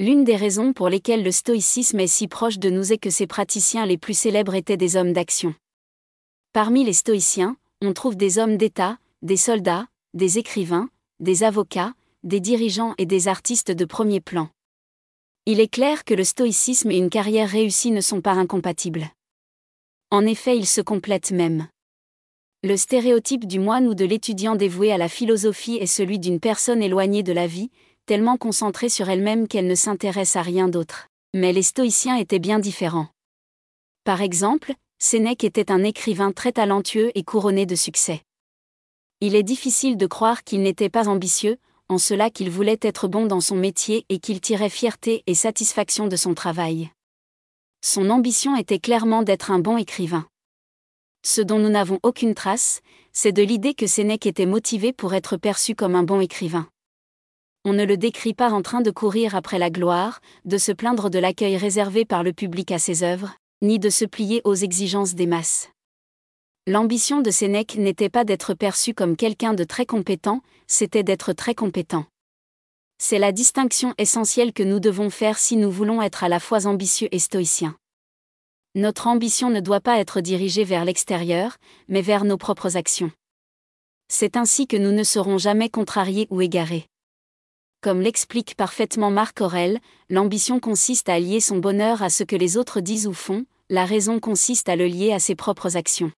L'une des raisons pour lesquelles le stoïcisme est si proche de nous est que ses praticiens les plus célèbres étaient des hommes d'action. Parmi les stoïciens, on trouve des hommes d'État, des soldats, des écrivains, des avocats, des dirigeants et des artistes de premier plan. Il est clair que le stoïcisme et une carrière réussie ne sont pas incompatibles. En effet, ils se complètent même. Le stéréotype du moine ou de l'étudiant dévoué à la philosophie est celui d'une personne éloignée de la vie, tellement concentrée sur elle-même qu'elle ne s'intéresse à rien d'autre. Mais les stoïciens étaient bien différents. Par exemple, Sénèque était un écrivain très talentueux et couronné de succès. Il est difficile de croire qu'il n'était pas ambitieux, en cela qu'il voulait être bon dans son métier et qu'il tirait fierté et satisfaction de son travail. Son ambition était clairement d'être un bon écrivain. Ce dont nous n'avons aucune trace, c'est de l'idée que Sénèque était motivé pour être perçu comme un bon écrivain on ne le décrit pas en train de courir après la gloire, de se plaindre de l'accueil réservé par le public à ses œuvres, ni de se plier aux exigences des masses. L'ambition de Sénèque n'était pas d'être perçu comme quelqu'un de très compétent, c'était d'être très compétent. C'est la distinction essentielle que nous devons faire si nous voulons être à la fois ambitieux et stoïciens. Notre ambition ne doit pas être dirigée vers l'extérieur, mais vers nos propres actions. C'est ainsi que nous ne serons jamais contrariés ou égarés. Comme l'explique parfaitement Marc Aurel, l'ambition consiste à lier son bonheur à ce que les autres disent ou font, la raison consiste à le lier à ses propres actions.